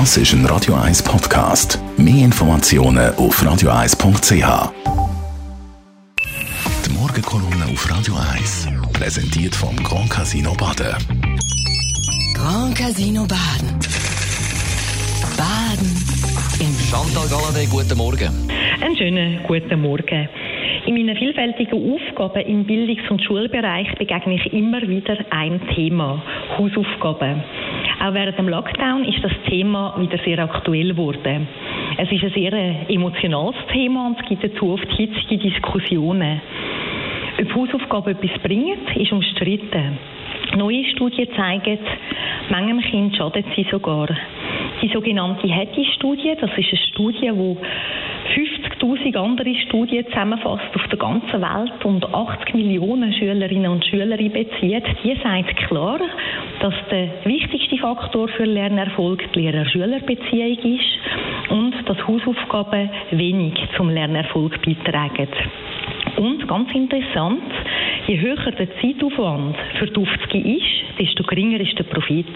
Das ist ein Radio 1 Podcast. Mehr Informationen auf radio1.ch. Die Morgenkolumne auf Radio 1 präsentiert vom Grand Casino Baden. Grand Casino Baden. Baden im Chantal Galladay, guten Morgen. Einen schönen guten Morgen. In meinen vielfältigen Aufgaben im Bildungs- und Schulbereich begegne ich immer wieder ein Thema, Hausaufgaben. Auch während dem Lockdown ist das Thema wieder sehr aktuell geworden. Es ist ein sehr emotionales Thema und es gibt dazu oft hitzige Diskussionen. Ob Hausaufgaben etwas bringen, ist umstritten. Neue Studien zeigen, manchem Kind schadet sie sogar. Die sogenannte Hattie-Studie, das ist eine Studie, die 50.000 andere Studien zusammenfasst auf der ganzen Welt und 80 Millionen Schülerinnen und Schüler bezieht, die sagt klar, dass der wichtigste Faktor für Lernerfolg die Lehrer-Schüler-Beziehung ist und dass Hausaufgaben wenig zum Lernerfolg beitragen. Und ganz interessant, je höher der Zeitaufwand für die Aufzüge ist, desto geringer ist der Profit.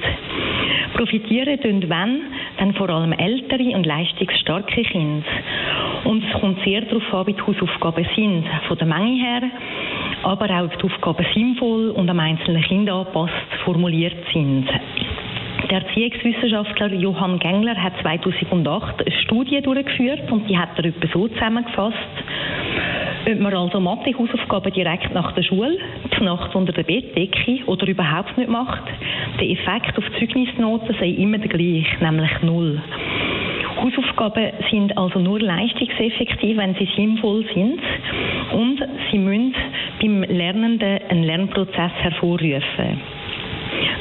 Profitieren tun wenn, dann vor allem ältere und leistungsstarke Kinder. Und es kommt sehr darauf an, wie die Hausaufgaben sind, von der Menge her, aber auch, ob die Aufgaben sinnvoll und am einzelnen Kind angepasst formuliert sind. Der Erziehungswissenschaftler Johann Gengler hat 2008 eine Studie durchgeführt und die hat er etwa so zusammengefasst. Ob man also Mathe-Hausaufgaben direkt nach der Schule, die Nacht unter der Bettdecke oder überhaupt nicht macht, der Effekt auf Zeugnisnoten sei immer der gleiche, nämlich null. Hausaufgaben sind also nur leistungseffektiv, wenn sie sinnvoll sind und sie müssen beim Lernenden einen Lernprozess hervorrufen.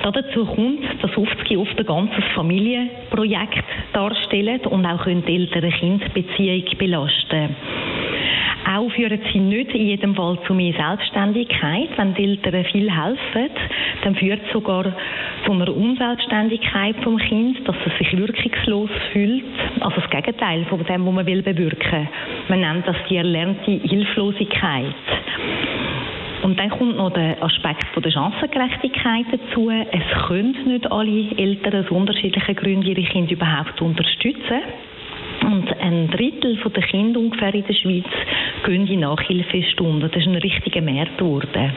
Dazu kommt, dass Aufzüge oft ein ganzes Familienprojekt darstellen und auch die ältere Kindbeziehung belasten. Auch führen sie nicht in jedem Fall zu mehr Selbstständigkeit. Wenn die Eltern viel helfen, dann führt es sogar zu einer Unselbstständigkeit vom Kind, dass es sich wirkungslos fühlt. Also das Gegenteil von dem, was man will bewirken. Man nennt das die erlernte Hilflosigkeit. Und dann kommt noch der Aspekt von der Chancengerechtigkeit dazu. Es können nicht alle Eltern aus unterschiedlichen Gründen ihre Kinder überhaupt unterstützen. Und ein Drittel der Kinder ungefähr in der Schweiz gehen in Nachhilfestunden. Das ist ein richtiger Markt geworden.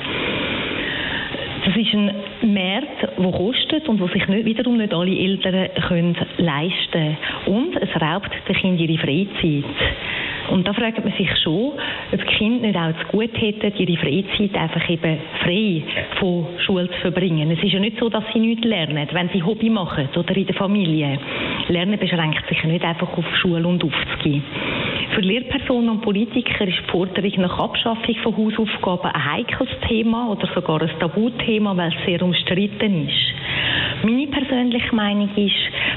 Das ist ein Markt, der kostet und wo sich nicht, wiederum nicht alle Eltern können leisten. Und es raubt den Kindern ihre Freizeit. Und da fragt man sich schon, ob die Kinder nicht auch zu gut hätten, ihre Freizeit einfach eben frei von Schule zu verbringen. Es ist ja nicht so, dass sie nichts lernen, wenn sie Hobby machen oder in der Familie. Lernen beschränkt sich nicht einfach auf Schule und aufzugehen. Für Lehrpersonen und Politiker ist die Forderung nach Abschaffung von Hausaufgaben ein heikles Thema oder sogar ein Tabuthema, weil es sehr umstritten ist. Meine persönliche Meinung ist,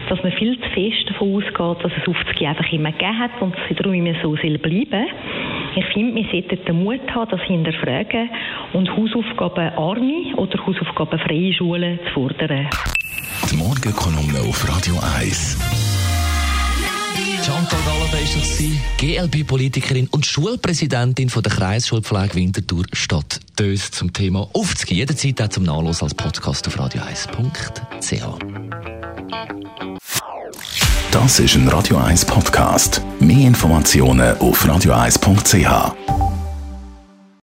dass man viel zu fest davon ausgeht, dass es Aufzüge einfach immer gegeben hat und es darum immer so soll bleiben. Ich finde, wir sollten den Mut haben, das hinterfragen und Hausaufgaben arme oder Hausaufgaben freie Schulen zu fordern. Die Morgenkolumne auf Radio 1. Chantal Galladay ist das GLP-Politikerin und Schulpräsidentin von der Kreisschulpflege Winterthur Stadt Dös zum Thema Aufzugehen. Jederzeit auch zum Nachlesen als Podcast auf radio1.ch. Das ist ein Radio 1 Podcast. Mehr Informationen auf radio1.ch.